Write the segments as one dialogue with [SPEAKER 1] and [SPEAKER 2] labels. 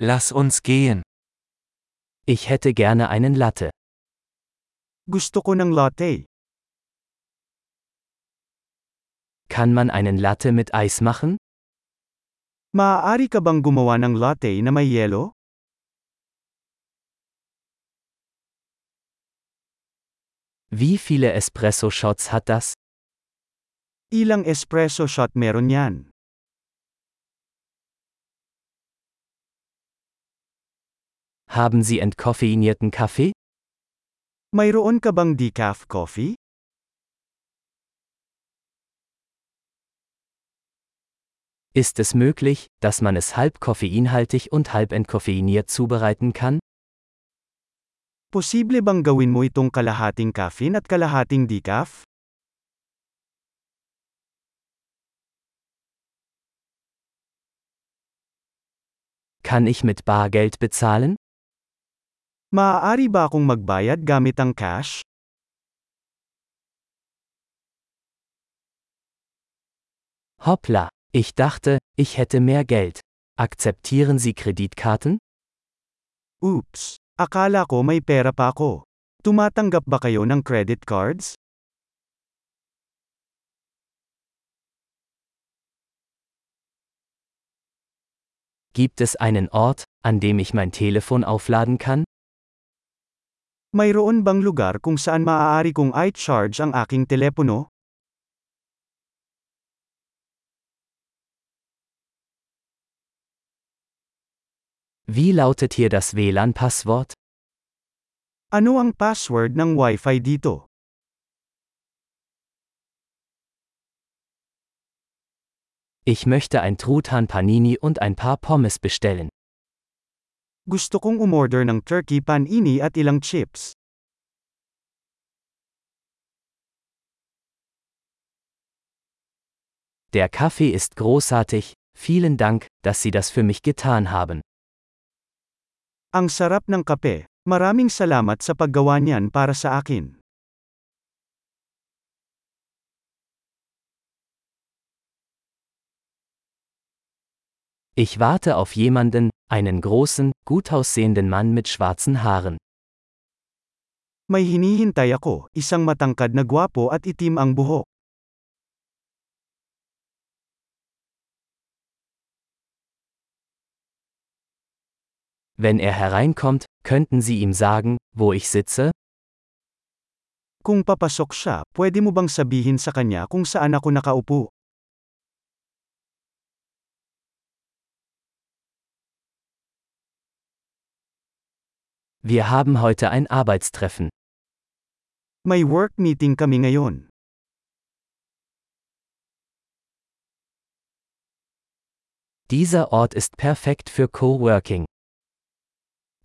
[SPEAKER 1] Lass uns gehen.
[SPEAKER 2] Ich hätte gerne einen Latte.
[SPEAKER 3] Gusto ko ng latte.
[SPEAKER 2] Kann man einen Latte mit Eis machen?
[SPEAKER 3] Maaari ka bang gumawa ng latte na may yelo?
[SPEAKER 2] Wie viele Espresso-Shots hat das?
[SPEAKER 3] Ilang espresso shot meron yan?
[SPEAKER 2] Haben Sie entkoffeinierten Kaffee?
[SPEAKER 3] Mayroon ka bang decaf coffee?
[SPEAKER 2] Ist es möglich, dass man es halb koffeinhaltig und halb entkoffeiniert zubereiten kann?
[SPEAKER 3] Posible bang gawin mo itong kalahating caffeine at kalahating decaf?
[SPEAKER 2] Kann ich mit Bargeld bezahlen?
[SPEAKER 3] Maaari ba akong magbayad gamit ang cash?
[SPEAKER 2] Hoppla, ich dachte, ich hätte mehr Geld. Akzeptieren Sie Kreditkarten?
[SPEAKER 3] Oops, akala ko may pera pa ako. Tumatanggap ba kayo ng credit cards?
[SPEAKER 2] Gibt es einen Ort, an dem ich mein Telefon aufladen kann?
[SPEAKER 3] Mayroon bang lugar kung saan maaari kong i-charge ang aking telepono?
[SPEAKER 2] Wie lautet hier das WLAN-Passwort?
[SPEAKER 3] Ano ang password ng Wi-Fi dito?
[SPEAKER 2] Ich möchte ein Truthahn Panini und ein paar Pommes bestellen.
[SPEAKER 3] Gusto kong umorder ng turkey panini at ilang chips.
[SPEAKER 2] Der Kaffee ist großartig, vielen Dank, dass Sie das für mich getan haben.
[SPEAKER 3] Ang sarap ng kape. Maraming salamat sa paggawa niyan para sa akin.
[SPEAKER 2] Ich warte auf jemanden, einen großen, gut aussehenden Mann mit schwarzen Haaren.
[SPEAKER 3] May hinihintay ako, isang matangkad na gwapo at itim ang buhok.
[SPEAKER 2] Wenn er hereinkommt, könnten Sie ihm sagen, wo ich sitze?
[SPEAKER 3] Kung papasok siya, pwede mo bang sabihin sa kanya kung saan ako nakaupo?
[SPEAKER 2] Wir haben heute ein Arbeitstreffen.
[SPEAKER 3] May work meeting kami ngayon.
[SPEAKER 2] Dieser Ort ist perfekt für Coworking.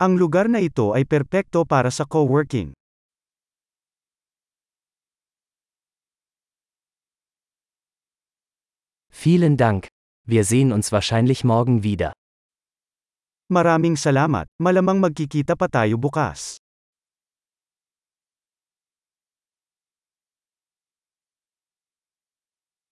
[SPEAKER 3] Ang lugar na ito ay perpekto para sa co-working.
[SPEAKER 2] Vielen Dank. Wir sehen uns wahrscheinlich morgen wieder.
[SPEAKER 3] Maraming salamat, malamang magkikita pa tayo bukas.